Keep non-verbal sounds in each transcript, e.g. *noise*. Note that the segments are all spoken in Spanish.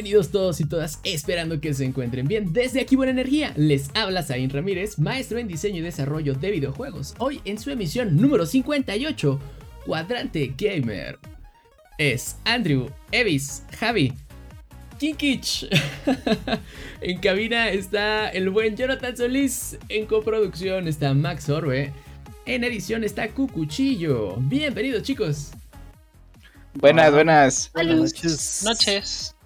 Bienvenidos todos y todas, esperando que se encuentren bien. Desde aquí Buena Energía, les habla Zain Ramírez, maestro en diseño y desarrollo de videojuegos. Hoy en su emisión número 58, Cuadrante Gamer. Es Andrew, Evis, Javi, Kinkich. *laughs* en cabina está el buen Jonathan Solís. En coproducción está Max Orbe. En edición está Cucuchillo. Bienvenidos chicos. Buenas, buenas. Buenas noches. Noches.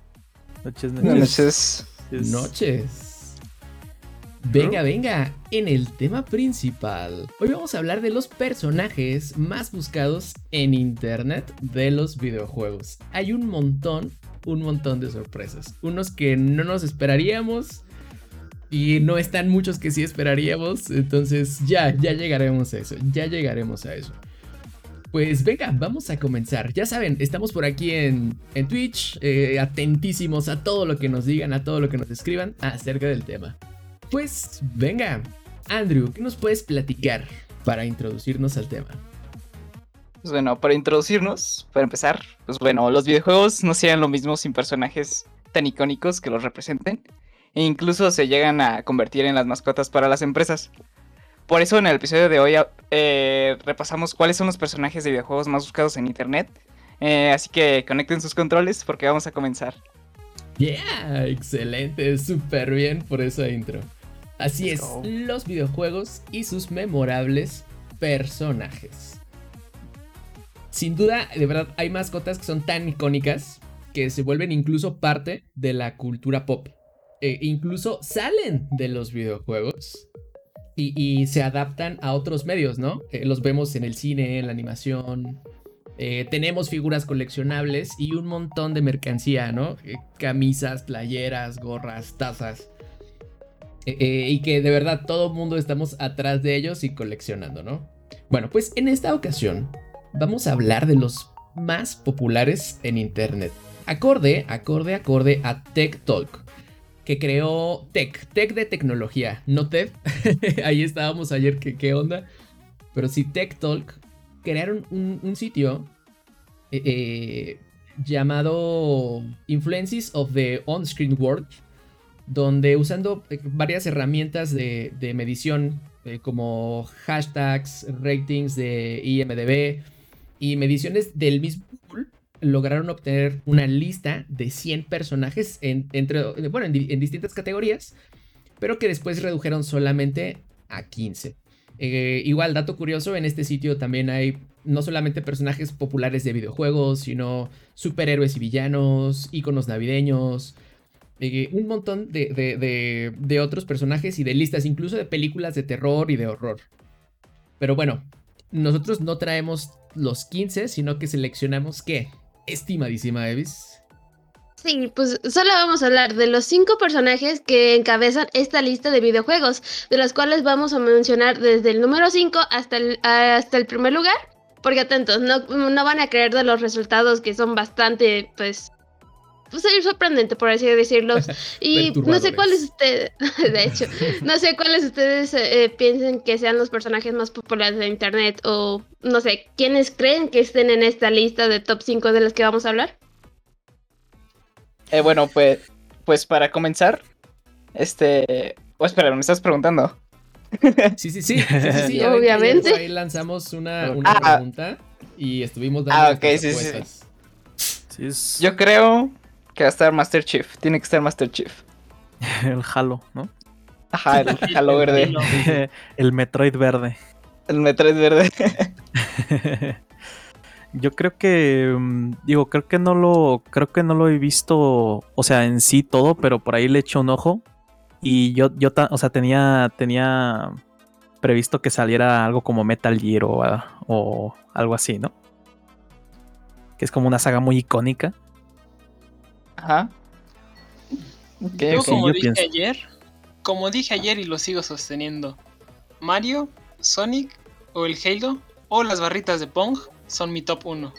Noches, noches. Noches. Venga, venga, en el tema principal. Hoy vamos a hablar de los personajes más buscados en internet de los videojuegos. Hay un montón, un montón de sorpresas. Unos que no nos esperaríamos y no están muchos que sí esperaríamos. Entonces ya, ya llegaremos a eso, ya llegaremos a eso. Pues venga, vamos a comenzar. Ya saben, estamos por aquí en, en Twitch, eh, atentísimos a todo lo que nos digan, a todo lo que nos escriban acerca del tema. Pues venga, Andrew, ¿qué nos puedes platicar para introducirnos al tema? Pues bueno, para introducirnos, para empezar, pues bueno, los videojuegos no serían lo mismo sin personajes tan icónicos que los representen, e incluso se llegan a convertir en las mascotas para las empresas. Por eso en el episodio de hoy eh, repasamos cuáles son los personajes de videojuegos más buscados en internet. Eh, así que conecten sus controles porque vamos a comenzar. Yeah, excelente, súper bien por esa intro. Así es, los videojuegos y sus memorables personajes. Sin duda, de verdad, hay mascotas que son tan icónicas que se vuelven incluso parte de la cultura pop. E incluso salen de los videojuegos y, se adaptan a otros medios, ¿no? Eh, los vemos en el cine, en la animación. Eh, tenemos figuras coleccionables y un montón de mercancía, ¿no? Eh, camisas, playeras, gorras, tazas. y que de verdad todo el mundo estamos atrás de ellos y coleccionando, ¿no? Bueno, pues en esta ocasión vamos a hablar de los más populares en Internet. Acorde, acorde, acorde a Tech Talk que creó Tech, Tech de tecnología, no TED. *laughs* Ahí estábamos ayer, ¿qué, ¿qué, onda? Pero sí, Tech Talk crearon un, sitio eh, eh, llamado Influences of the On-Screen World, donde usando eh, varias herramientas de, de medición como hashtags, ratings de IMDB y mediciones del mismo lograron obtener una lista de 100 personajes en, entre, bueno, en, distintas categorías, pero que después redujeron solamente a 15. Eh, igual, dato curioso, en este sitio también hay no solamente personajes populares de videojuegos, sino superhéroes y villanos, iconos navideños, eh, un montón de, de, otros personajes y de listas, incluso de películas de terror y de horror. Pero bueno, nosotros no traemos los 15, sino que seleccionamos qué? Estimadísima Evis. Sí, pues solo vamos a hablar de los cinco personajes que encabezan esta lista de videojuegos, de los cuales vamos a mencionar desde el número 5 hasta el, hasta el primer lugar. Porque atentos, no, no van a creer de los resultados que son bastante, pues, pues sorprendente, por así decirlo. *laughs* Y no sé cuáles ustedes, *laughs* de hecho, no sé cuáles ustedes eh, piensen que sean los personajes más populares de internet o no sé, quiénes creen que estén en esta lista de top 5 de los que vamos a hablar. Eh, bueno, pues, pues para comenzar, este... Oh, espera, me estás preguntando. *laughs* Sí, sí, sí. sí, Obviamente. Ahí lanzamos una, una ah. pregunta y estuvimos dando ah, okay, sí, sí. Yo creo que va a estar Master Chief. Tiene que estar Master Chief. *laughs* el Halo, ¿no? Ajá, el *laughs* Halo verde. *laughs* el Metroid verde. El Metroid verde. Yo creo que mm, digo, creo que no lo creo que no lo he visto, o sea, en sí todo, pero por ahí le echo un ojo y yo yo o sea, tenía tenía previsto que saliera algo como Metal Gear o, o algo así, ¿no? Que es como una saga muy icónica. Ajá. Yo como yo dije pienso. ayer, como dije ayer y lo sigo sosteniendo, Mario, Sonic o el Halo o las barritas de Pong son mi top 1.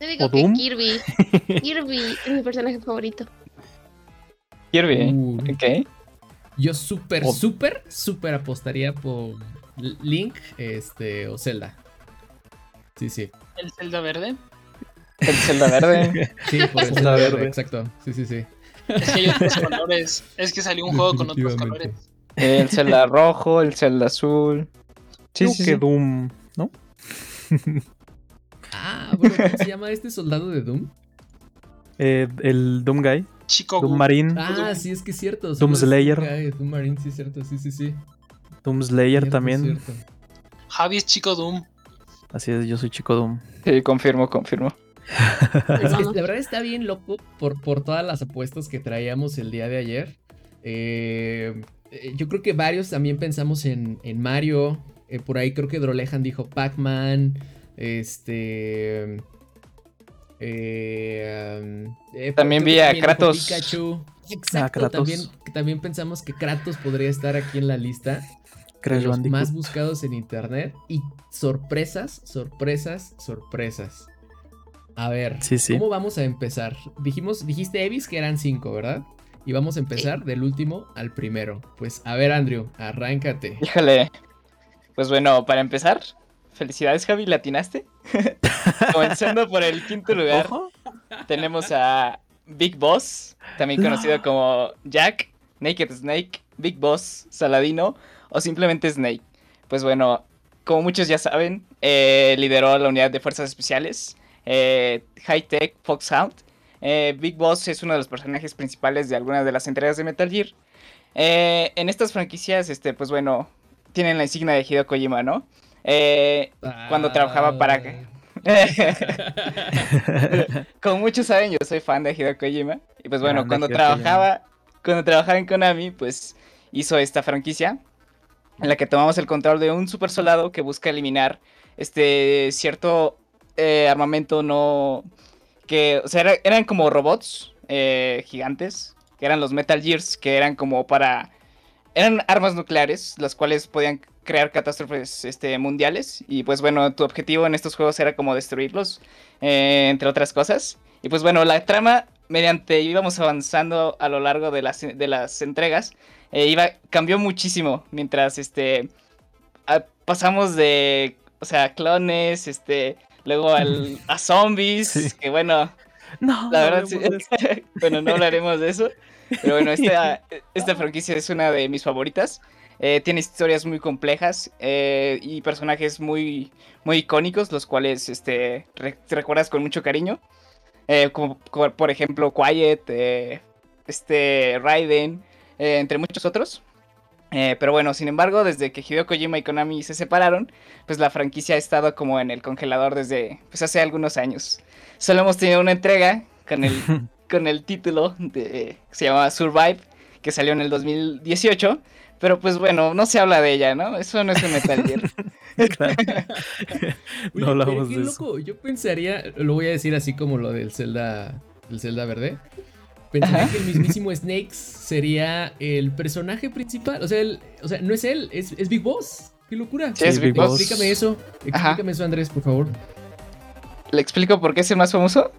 Yo digo ¿O que Doom? Kirby. *laughs* Kirby es mi personaje favorito. Kirby. Uh, Ok. Yo súper, O- súper, súper apostaría por Link este, o Zelda. Sí, sí. El Zelda verde. El Zelda verde. Sí, *laughs* por el Zelda verde, exacto. Sí, sí, sí. Es que hay otros colores. Es que salió un juego con otros colores. El Zelda rojo, el Zelda azul. Sí, Creo sí, que sí. Doom, ¿no? *laughs* Ah, bueno, ¿cómo se llama este soldado de Doom? Eh, el Doom Guy, Chico Doom. Marine, Ah, sí, es que es cierto. Doom Slayer. Doom Guy, Doom Marine, sí, es cierto. Sí, sí, sí. Doom Slayer Cierto, también. cierto. Javi es Chico Doom. Así es, yo soy chico Doom. Sí, confirmo, confirmo. *laughs* Es que Vamos. la verdad está bien loco por, por todas las apuestas que traíamos el día de ayer. Eh, eh, yo creo que varios también pensamos en, en Mario. Eh, por ahí creo que Drolejan dijo Pac-Man. Este. eh, um, eh, También vi a dijo Kratos. Pikachu. Exacto, Kratos. También, también pensamos que Kratos podría estar aquí en la lista. Crash de los Bandicoot. más buscados en internet. Y sorpresas, sorpresas, sorpresas. A ver, Sí, sí. ¿cómo vamos a empezar? Dijimos, dijiste Evis que eran cinco, ¿verdad? Y vamos a empezar del último al primero. Pues a ver, Andrew, arráncate. Híjole. Pues bueno, para empezar, felicidades, Javi, latinaste. *laughs* Comenzando por el quinto lugar, Ojo. tenemos a Big Boss, también conocido como Jack, Naked Snake, Big Boss, Saladino o simplemente Snake. Pues bueno, como muchos ya saben, eh, lideró la unidad de fuerzas especiales, eh, High Tech Foxhound. Eh, Big Boss es uno de los personajes principales de algunas de las entregas de Metal Gear. Eh, en estas franquicias, este, pues bueno, tienen la insignia de Hideo Kojima, ¿no? Cuando trabajaba para- *laughs* como muchos saben, yo soy fan de Hideo Kojima. Y pues bueno, Grande cuando Hideo trabajaba, cuando trabajaba en Konami, pues hizo esta franquicia en la que tomamos el control de un super soldado que busca eliminar este cierto eh, armamento no que o sea era- eran como robots eh, gigantes que eran los Metal Gears que eran como para eran armas nucleares las cuales podían crear catástrofes este, mundiales. Y pues bueno tu objetivo en estos juegos era como destruirlos eh, entre otras cosas. Y pues bueno la trama mediante íbamos avanzando a lo largo de las, de las entregas eh, iba, cambió muchísimo mientras este pasamos de, o sea, clones, este, luego al, a zombies, Sí. que bueno, No, la no verdad, sí, *laughs* bueno, no hablaremos de eso, pero bueno, esta, *laughs* esta franquicia es una de mis favoritas. Eh, tiene historias muy complejas eh, y personajes muy, muy icónicos, los cuales este, re- te recuerdas con mucho cariño. Eh, como, como, por ejemplo Quiet, eh, este Raiden, eh, entre muchos otros. Eh, pero bueno, sin embargo, desde que Hideo Kojima y Konami se separaron, pues la franquicia ha estado como en el congelador desde pues hace algunos años. Solo hemos tenido una entrega con el, *laughs* con el título de, que se llama Survive, que salió en el 2018. Pero pues bueno, no se habla de ella, ¿no? Eso no es un Metal Gear. *laughs* Claro. *laughs* Oye, No hablamos qué de eso. loco. Yo pensaría, lo voy a decir así como lo del Zelda, el Zelda verde. Pensaría Ajá. que el mismísimo Snakes sería el personaje principal. O sea, el- o sea no es él, es, es Big Boss. ¡Qué locura! Sí, es Big Boss. Explícame eso. Ajá. Explícame eso, Andrés, por favor. ¿Le explico por qué es el más famoso?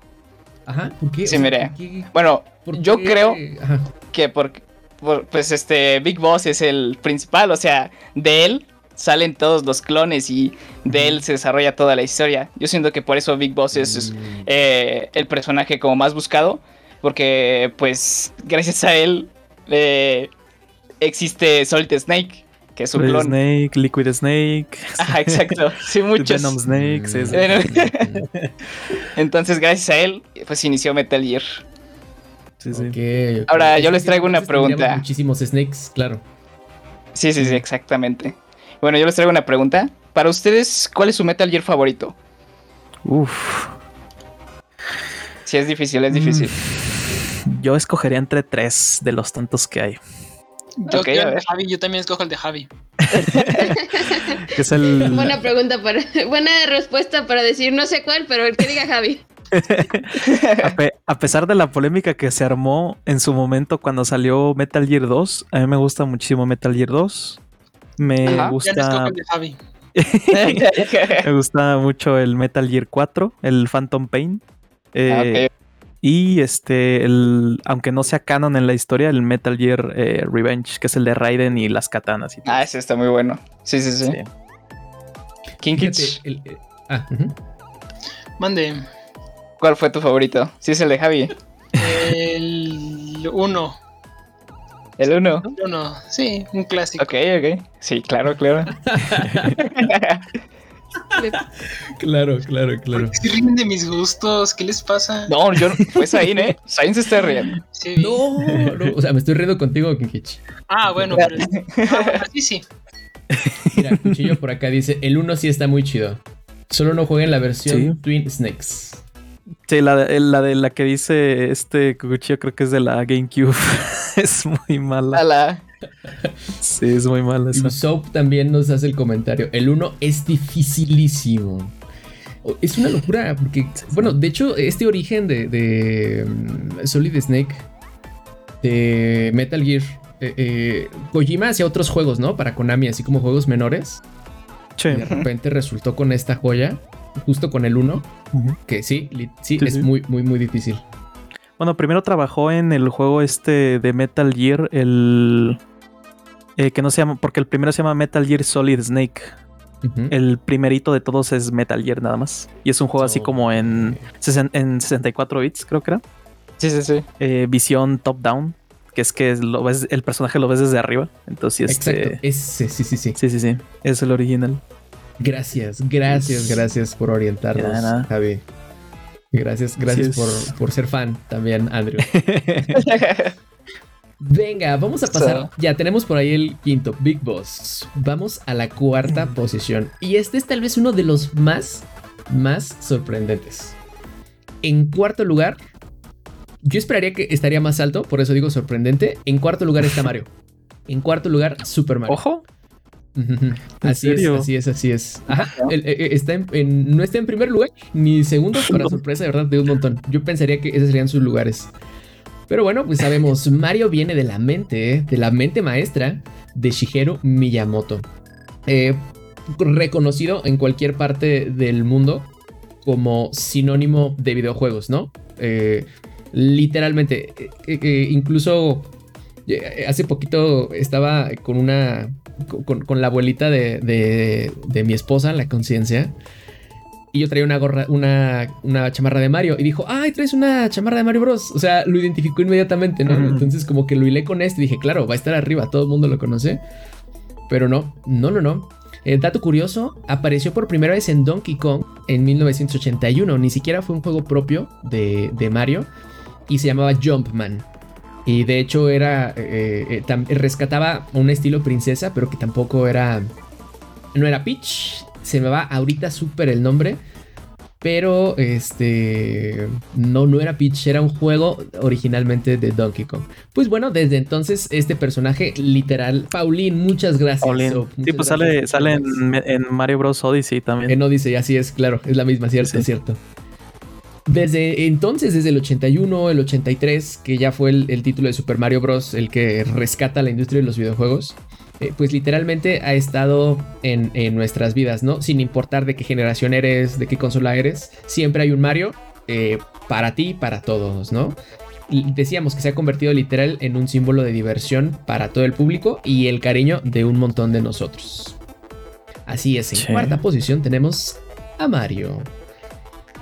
Ajá, ¿por qué? Sí, O sea, mire. ¿por qué- Bueno, por yo qué? creo Ajá. que porque por- pues este Big Boss es el principal, o sea, de él salen todos los clones y de él se desarrolla toda la historia. Yo siento que por eso Big Boss es, es, Mm. eh, el personaje como más buscado, porque pues gracias a él eh, existe Solid Snake, que es un Solid clon. Snake, Liquid Snake, Ajá, exacto, sí, *laughs* muchos. Venom Snakes. es- Bueno. *laughs* Entonces gracias a él pues inició Metal Gear. sí, sí. Ahora, yo Es les traigo una tendríamos pregunta. Muchísimos snakes, claro. Sí, sí, sí, exactamente. Bueno, yo les traigo una pregunta. Para ustedes, ¿cuál es su Metal Gear favorito? Uf. Sí, es difícil, es difícil. Yo escogería entre tres de los tantos que hay. Yo, Ok, yo a ver. Javi, yo también escojo el de Javi. *laughs* Que es el. *laughs* Buena pregunta para. *laughs* Buena respuesta para decir no sé cuál, pero el que diga Javi. A, pe- a pesar de la polémica que se armó en su momento cuando salió Metal Gear 2, a mí me gusta muchísimo Metal Gear 2. Me Ajá. Gusta escojo el de Javi. me gusta mucho el Metal Gear 4, el Phantom Pain. Eh, Ah, Y este, el, aunque no sea canon en la historia, el Metal Gear eh, Revenge, que es el de Raiden y las katanas. Y todo. Ah, ese está muy bueno. Sí, sí, sí. Sí. El- el- ah, ujú. Mande. ¿cuál fue tu favorito? Sí, es el de Javi. El 1. El uno. Uno. Sí, un clásico. Ok, ok. Sí, claro, claro. *laughs* *laughs* Claro, claro, claro. Se ríen de mis gustos. ¿Qué les pasa? No, yo fue Zain, ¿eh? Zain se está riendo. Sí. No, no, o sea, me estoy riendo contigo, Kinkich. Ah, bueno, pero. Ah, bueno, sí, sí. *laughs* Mira, Cuchillo por acá dice, el 1 sí está muy chido. Solo no jueguen la versión Sí. Twin Snakes. Sí, la de, la de la que dice este cuchillo creo que es de la GameCube. *laughs* es muy mala. Ala. Sí, es muy mala esa. Soap también nos hace el comentario. El 1 es dificilísimo. Es una locura, porque, bueno, de hecho, este origen de, de, mm, Solid Snake, de Metal Gear, eh, eh, Kojima hacía otros juegos, ¿no? Para Konami, así como juegos menores. Sí. Y de repente resultó con esta joya, justo con el 1, Ujú. que sí, sí, Sí, es sí. muy, muy, muy difícil. Bueno, primero trabajó en el juego este de Metal Gear, el... eh, que no se llama, porque el primero se llama Metal Gear Solid Snake. El primerito de todos es Metal Gear nada más. Y es un juego así como en, sesen- en 64 bits, creo que era. Sí, sí, sí. Eh, visión top-down, que es que lo ves, el personaje lo ves desde arriba. Entonces, este, Exacto, ese, sí, sí, sí. sí, sí, sí, es el original. Gracias, gracias, gracias por orientarnos, nada. Javi. Gracias, gracias por, por ser fan también, Andrew. *laughs* Venga, vamos a pasar. Ya tenemos por ahí el quinto, Big Boss. Vamos a la cuarta posición. Y este es tal vez uno de los más, más sorprendentes. En cuarto lugar, yo esperaría que estaría más alto, por eso digo sorprendente. En cuarto lugar está *laughs* Mario. En cuarto lugar, Super Mario. Ojo. Ujú. ¿En Así es, así es, así es. Ajá. el- eh, eh, está en- en- no está en primer lugar ni segundo, para sorpresa de verdad de un montón. Yo pensaría que esos serían sus lugares. Pero bueno, pues sabemos, *laughs* Mario viene de la mente, eh, de la mente maestra de Shigeru Miyamoto. Eh, reconocido en cualquier parte del mundo como sinónimo de videojuegos, ¿no? Eh, literalmente, eh, incluso hace poquito estaba con una con, con la abuelita de, de- de mi esposa, la conciencia. Y yo traía una gorra, una, una chamarra de Mario. Y dijo, ay, traes una chamarra de Mario Bros. O sea, lo identificó inmediatamente, ¿no? Entonces, como que lo hilé con este y dije, claro, va a estar arriba, todo el mundo lo conoce. Pero no, no, no, no. Eh, dato curioso, apareció por primera vez en Donkey Kong en 1981. Ni siquiera fue un juego propio de, de Mario. Y se llamaba Jumpman. Y de hecho era. eh, eh, rescataba un estilo princesa, pero que tampoco era. No era Peach. Se me va ahorita súper el nombre. Pero este. No, no era Peach. Era un juego originalmente de Donkey Kong. Pues bueno, desde entonces, este personaje literal. Paulín, muchas gracias. Paulín. Oh, Sí, pues gracias. sale, sale en, en Mario Bros. Odyssey también. En Odyssey, así es, claro, es la misma, cierto, Sí. cierto. Desde entonces, desde el 81, el 83, que ya fue el, el título de Super Mario Bros. el que rescata la industria de los videojuegos, eh, pues literalmente ha estado en, en nuestras vidas, ¿no? Sin importar de qué generación eres, de qué consola eres, siempre hay un Mario eh, para ti, para todos, ¿no? Y decíamos que se ha convertido literal en un símbolo de diversión para todo el público y el cariño de un montón de nosotros. Así es, en Sí. cuarta posición tenemos a Mario.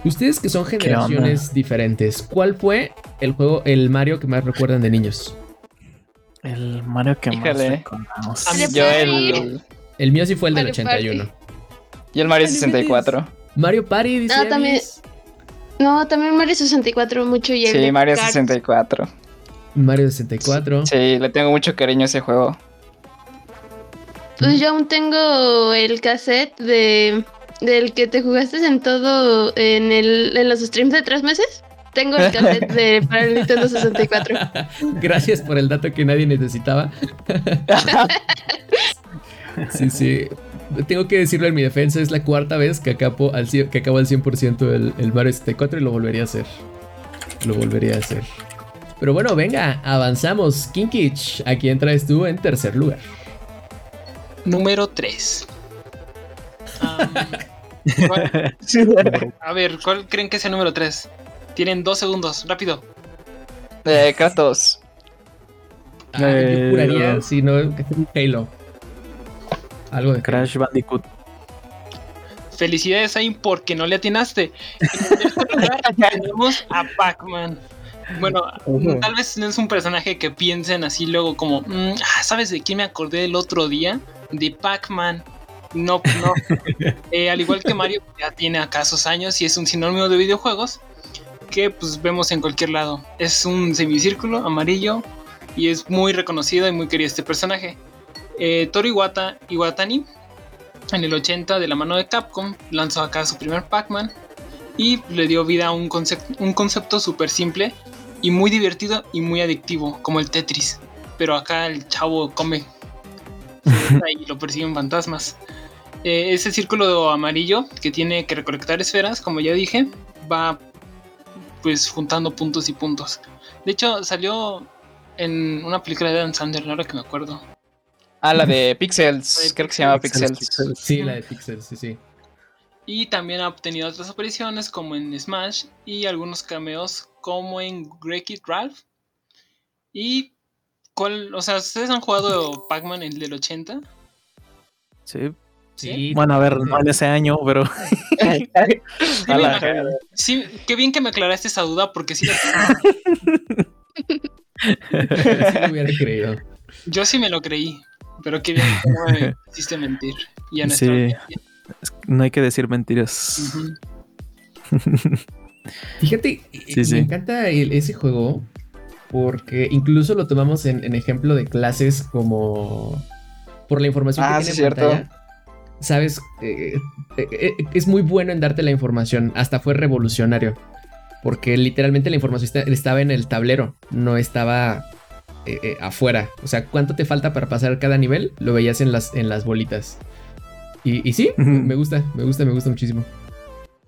Ustedes que son generaciones diferentes, ¿cuál fue el juego, el Mario que más recuerdan de niños? El Mario que Híjole. más mí- Yo el. El mío sí fue el del Mario 81. Party. Y el Mario 64. Mario Party, dice Ah, también-. No, también Mario 64 mucho y el Sí, Mario Kart. 64. Mario 64. Sí, le tengo mucho cariño a ese juego. Pues yo aún tengo el cassette de del que te jugaste en todo en el en los streams de tres meses. Tengo el cassette de para el Nintendo 64. Gracias por el dato que nadie necesitaba. Sí, sí. tengo que decirlo en mi defensa, es la cuarta vez que acabo al, cien- que acabo al 100% el, el Mario 64 y lo volvería a hacer. Lo volvería a hacer. Pero bueno, venga, avanzamos. Kinkich, ¿a quién traes tú en tercer lugar? Número 3. A ver, ¿cuál creen que es el número 3? Tienen dos segundos, rápido. Eh, Kratos. Ah, yo Eh, juraría, si no, que es un Halo. Algo de Crash Bandicoot. Felicidades, Aim, porque no le atinaste. Tenemos a Pac-Man. Bueno, tal vez no es un personaje que piensen así luego como, "Mm, ah, ¿sabes de quién me acordé el otro día? De Pac-Man. No, no. Eh, al igual que Mario, ya tiene acá sus años y es un sinónimo de videojuegos que pues vemos en cualquier lado. Es un semicírculo amarillo y es muy reconocido y muy querido este personaje. Eh, Toru Iwata, Iwatani, en el 80 de la mano de Capcom, lanzó acá su primer Pac-Man y le dio vida a un, concep- un concepto súper simple y muy divertido y muy adictivo, como el Tetris. Pero acá el chavo come *laughs* y lo persiguen fantasmas. Eh, ese círculo amarillo que tiene que recolectar esferas, como ya dije, va pues juntando puntos y puntos. De hecho, salió en una película de Dan Sandler, ahora que me acuerdo. Ah, la de Pixels. de Creo que se llama Pixels, Pixels. Sí, la de Pixel, sí, sí. Y también ha obtenido otras apariciones como en Smash y algunos cameos como en Wreck-It Ralph. Y cuál, o sea, ¿ustedes han jugado Pac-Man el del 80? Sí. Sí, Bueno, a ver, no en ese año, pero *laughs* Sí, A me la-. Sí, qué bien que me aclaraste esa duda porque sí, *laughs* sí lo hubiera creído. yo sí me lo creí, pero qué bien que no me *laughs* hiciste mentir. Y en Sí. no hay que decir mentiras. Ujú. Fíjate, Sí, me sí. encanta el- ese juego porque incluso lo tomamos en, en ejemplo de clases como por la información Ah, que sí, tiene en cierto. pantalla. Sabes, Eh, eh, eh, es muy bueno en darte la información, hasta fue revolucionario. Porque literalmente la información estaba en el tablero, no estaba eh, eh, afuera. O sea, ¿cuánto te falta para pasar cada nivel? Lo veías en las, en las bolitas. Y, y sí, me gusta, me gusta, me gusta muchísimo.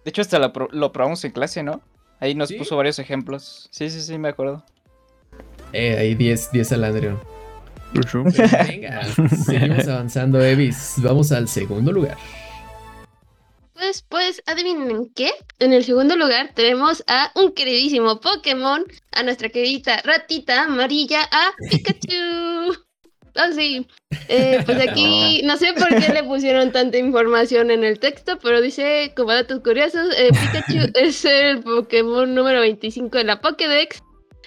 De hecho, hasta lo, pro- lo probamos en clase, ¿no? Ahí nos ¿Sí? puso varios ejemplos. Sí, sí, sí, me acuerdo. Eh, ahí 10, 10 al Andrew. *laughs* Pero venga, seguimos avanzando, Evis. Vamos al segundo lugar. Pues, pues, adivinen qué. En el segundo lugar tenemos a un queridísimo Pokémon, a nuestra querida ratita amarilla, a Pikachu. *laughs* Ah, sí. Eh, pues aquí no sé por qué le pusieron tanta información en el texto, pero dice, como datos curiosos, eh, Pikachu *laughs* es el Pokémon número 25 de la Pokédex.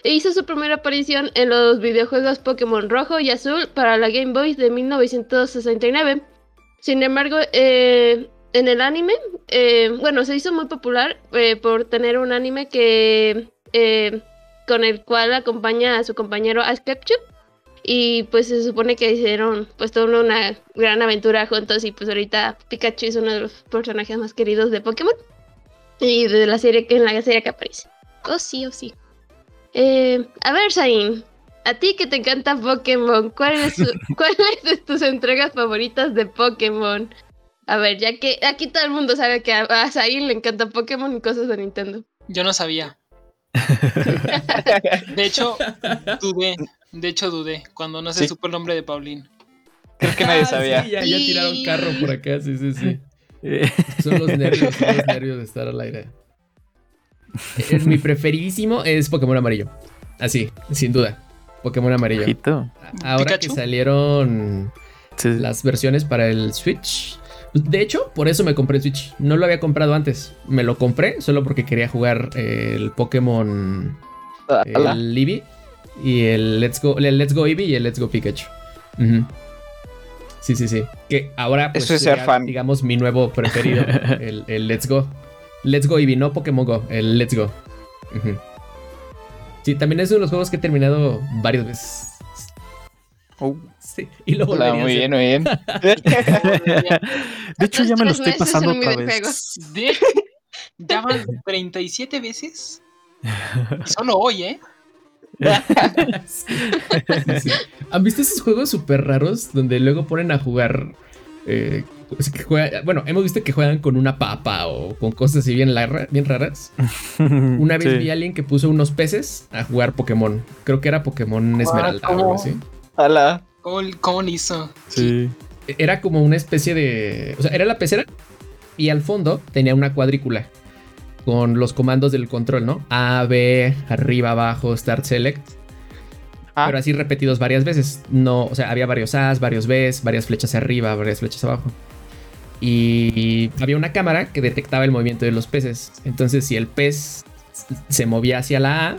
Hizo su primera aparición en los videojuegos Pokémon Rojo y Azul para la Game Boy de 1969. Sin embargo, eh, en el anime, eh, bueno, se hizo muy popular eh, por tener un anime que con el cual acompaña a su compañero Ash Ketchum. Y pues se supone que hicieron pues toda una gran aventura juntos y pues ahorita Pikachu es uno de los personajes más queridos de Pokémon. Y de la serie que en la serie que aparece. Oh sí, oh sí. Eh, a ver, Zain, a ti que te encanta Pokémon, ¿cuál es, su- *laughs* ¿cuál es de tus entregas favoritas de Pokémon? A ver, ya que aquí todo el mundo sabe que a, Zain le encanta Pokémon y cosas de Nintendo. Yo no sabía. *laughs* De hecho, dudé. De hecho, dudé cuando no se Sí. supo el nombre de Pauline. Creo que nadie Ah, sabía. sí, ya, ya tiraron carro por acá, sí, sí, sí. *laughs* Son los nervios, son los nervios de estar al aire. Eh, mi preferidísimo es Pokémon amarillo. Así, sin duda. Pokémon amarillo. ojito. Ahora que salieron Sí, las versiones para el Switch. De hecho, por eso me compré el Switch. No lo había comprado antes. Me lo compré solo porque quería jugar eh, el Pokémon el Eevee y el Let's Go, el Let's Go Eevee y el Let's Go Pikachu. Sí, sí, sí. Que ahora pues, Eso es ser será, fan. digamos mi nuevo preferido, *laughs* el, el Let's Go. Let's Go Eevee, no Pokémon Go, el Let's Go. Sí, también es uno de los juegos que he terminado varias veces. Uh, Sí, y lo hola, muy bien, muy bien. *laughs* De hecho, ya me lo estoy pasando otra vez. De ya van 37 veces. Y *laughs* solo hoy, ¿eh? Sí, *laughs* sí. ¿Han visto esos juegos súper raros donde luego ponen a jugar eh, es que juega- bueno, hemos visto que juegan con una papa o con cosas así bien, larra- bien raras. *laughs* Una vez Sí. vi a alguien que puso unos peces a jugar Pokémon. Creo que era Pokémon Esmeralda o algo así. Ala. ¿Cómo, hizo? Sí. Era como una especie de. O sea, era la pecera y al fondo tenía una cuadrícula con los comandos del control, ¿no? A, B, arriba, abajo, Start Select. Ah. Pero así repetidos varias veces. No, o sea, había varios A's, varios B's, varias flechas arriba, varias flechas abajo. Y había una cámara que detectaba el movimiento de los peces. Entonces, si el pez se movía hacia la A,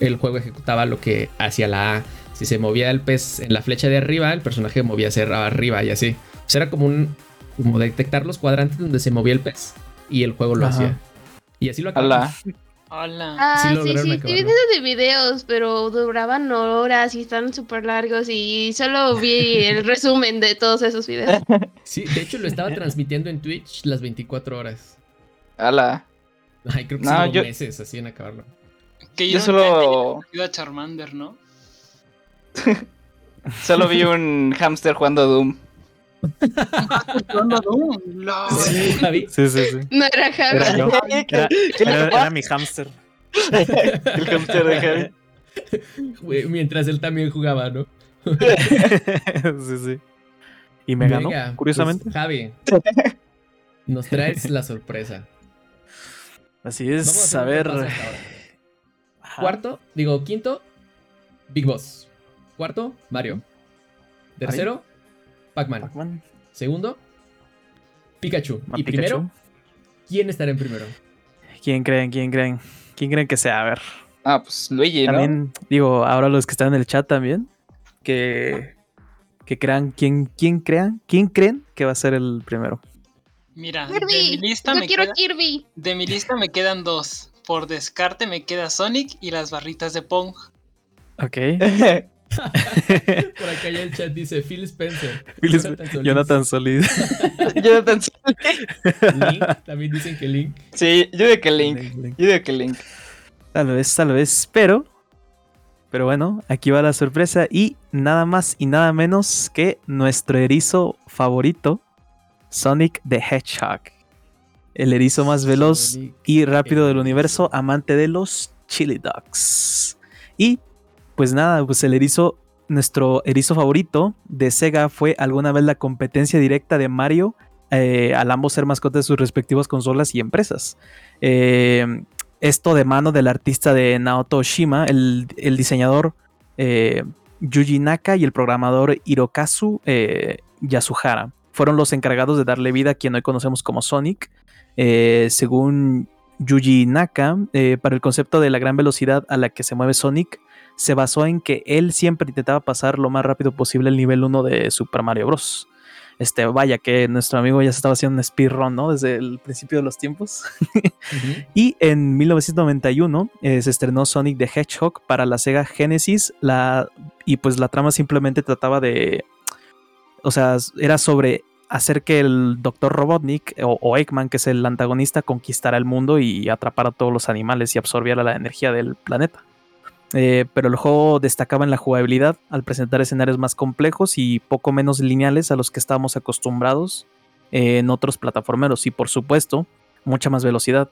el juego ejecutaba lo que hacia la A. Si se movía el pez en la flecha de arriba, el personaje movía hacia arriba y así. O sea, era como un como detectar los cuadrantes donde se movía el pez y el juego lo Ajá. hacía. Y así lo acababa. Hola. Ah, Sí sí, sí, vi de videos, pero duraban horas y están súper largos y solo vi el *laughs* resumen de todos esos videos. Sí, de hecho lo estaba transmitiendo en Twitch las 24 horas. Ala. Ay, creo que No, yo- meses así en acabarlo. Yo Que yo solo, Ayuda a Charmander, ¿no? *laughs* solo vi un hámster jugando Doom. LOL. Sí, Javi. Sí, sí, sí. No era Javi. Era yo. Era, ¿Qué le era- tocó? era mi hámster. *laughs* El hámster de Javi. Mientras él también jugaba, ¿no? *laughs* sí, sí. Y me ganó, curiosamente. pues, Javi, nos traes la sorpresa. Así es, a ver. Cuarto, digo, quinto, Big Boss. Cuarto, Mario. Tercero, Pac-Man. Segundo, Pikachu. Y Pikachu. primero, ¿quién estará en primero? ¿Quién creen? ¿Quién creen? ¿Quién creen que sea? A ver. Ah, pues Luigi, ¿no? También, digo, ahora los que están en el chat también, que, que crean, ¿quién, quién crean? ¿Quién creen que va a ser el primero? Mira, de mi Kirby. lista Yo me quiero queda- Kirby. de mi lista me quedan dos. Por descarte me queda Sonic y las barritas de Pong. Ok. *laughs* Por acá ya el chat dice Phil Spencer. Phil Jonathan Solís. Jonathan Solid. *laughs* Jonathan. Link, también dicen que Link. Sí, yo digo que Link. Yo digo que Link. Tal vez, tal vez, pero. Pero bueno, aquí va la sorpresa y nada más y nada menos que nuestro erizo favorito, Sonic the Hedgehog. El erizo más veloz Sonic y rápido del el universo, amante de los chili dogs. Y pues nada, pues el erizo, nuestro erizo favorito de Sega fue alguna vez la competencia directa de Mario eh, al ambos ser mascotas de sus respectivas consolas y empresas. Eh, esto de mano del artista de Naoto Oshima, el, diseñador eh, Yuji Naka y el programador Hirokazu Yasuhara. Fueron los encargados de darle vida a quien hoy conocemos como Sonic. Según Yuji Naka, para el concepto de la gran velocidad a la que se mueve Sonic, se basó en que él siempre intentaba pasar lo más rápido posible el nivel 1 de Super Mario Bros. Este, vaya que nuestro amigo ya se estaba haciendo un speedrun, ¿no? Desde el principio de los tiempos. *laughs* Y en 1991 eh, se estrenó Sonic the Hedgehog para la Sega Genesis. La, y pues la trama simplemente trataba de. O sea, era sobre hacer que el Dr. Robotnik o, o Eggman, que es el antagonista, conquistara el mundo y atrapara a todos los animales y absorbiera la energía del planeta. Eh, pero el juego destacaba en la jugabilidad al presentar escenarios más complejos y poco menos lineales a los que estábamos acostumbrados eh, en otros plataformeros y por supuesto mucha más velocidad.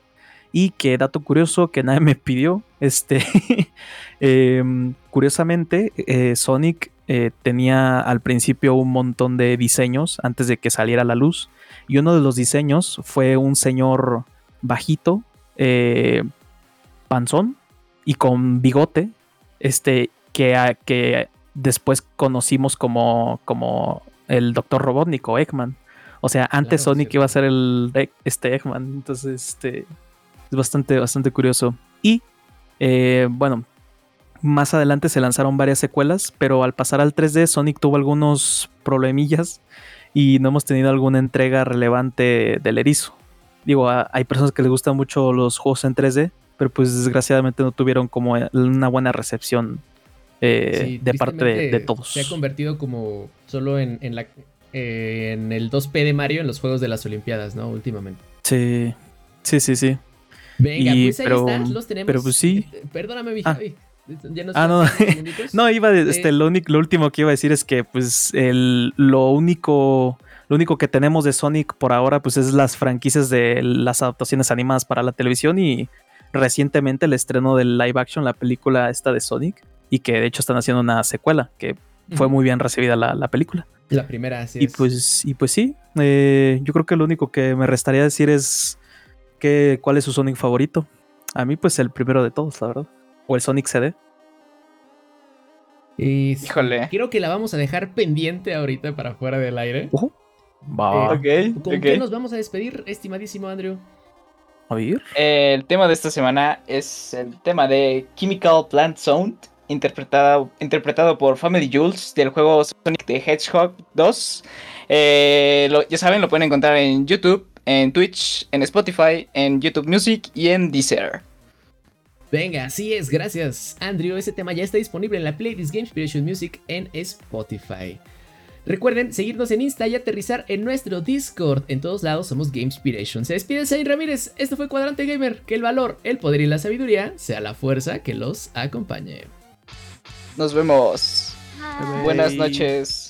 Y que dato curioso que nadie *laughs* me pidió, este, *laughs* em, curiosamente, eh, Sonic tenía al principio un montón de diseños antes de que saliera a la luz. Y uno de los diseños fue un señor bajito, panzón y con bigote, este, que, a- que después conocimos como, como el Dr. Robotnik o Eggman. O sea, antes Claro, Sonic iba a ser el este Eggman. Entonces, este es bastante, bastante curioso. Y eh, bueno, más adelante se lanzaron varias secuelas, pero al pasar al 3D, Sonic tuvo algunos problemillas y no hemos tenido alguna entrega relevante del erizo. Digo, hay personas que les gustan mucho los juegos en 3D, pero pues desgraciadamente no tuvieron como una buena recepción eh, Sí, de parte de, todos. Se ha convertido como solo en, en la, eh, en el 2P de Mario en los juegos de las Olimpiadas, ¿no? Últimamente. Sí, sí, sí, sí. Venga, Y- pues ahí pero- está, los tenemos. pero pues sí. Eh, Perdóname, mi Ah. Javi. Ya nos Ah, no. *laughs* No, iba de, este, Eh, lo, único, lo último que iba a decir es que pues el, lo único lo único que tenemos de Sonic por ahora, pues es las franquicias de las adaptaciones animadas para la televisión y recientemente el estreno del live action, la película esta de Sonic, y que de hecho están haciendo una secuela, que fue muy bien recibida la, película. La primera, sí. Y pues, y pues sí, eh, yo creo que lo único que me restaría decir es que, cuál es su Sonic favorito. A mí, pues el primero de todos, la verdad. O el Sonic CD. Y Híjole. Creo que la vamos a dejar pendiente ahorita para fuera del aire. va. Eh, ¿Con qué nos vamos a despedir, estimadísimo Andrew? A ver. el tema de esta semana es el tema de Chemical Plant Sound, interpretado, interpretado por Family Jules del juego Sonic the Hedgehog 2. Eh, ya saben, lo pueden encontrar en YouTube, en Twitch, en Spotify, en YouTube Music y en Deezer. Venga, así es, gracias Andrew. Ese tema ya está disponible en la playlist Game Inspiration Music en Spotify. Recuerden seguirnos en Insta y aterrizar en nuestro Discord. En todos lados somos Game Inspiration. Se despide Zain Ramírez. Esto fue Cuadrante Gamer. Que el valor, el poder y la sabiduría sea la fuerza que los acompañe. Nos vemos. Buenas noches.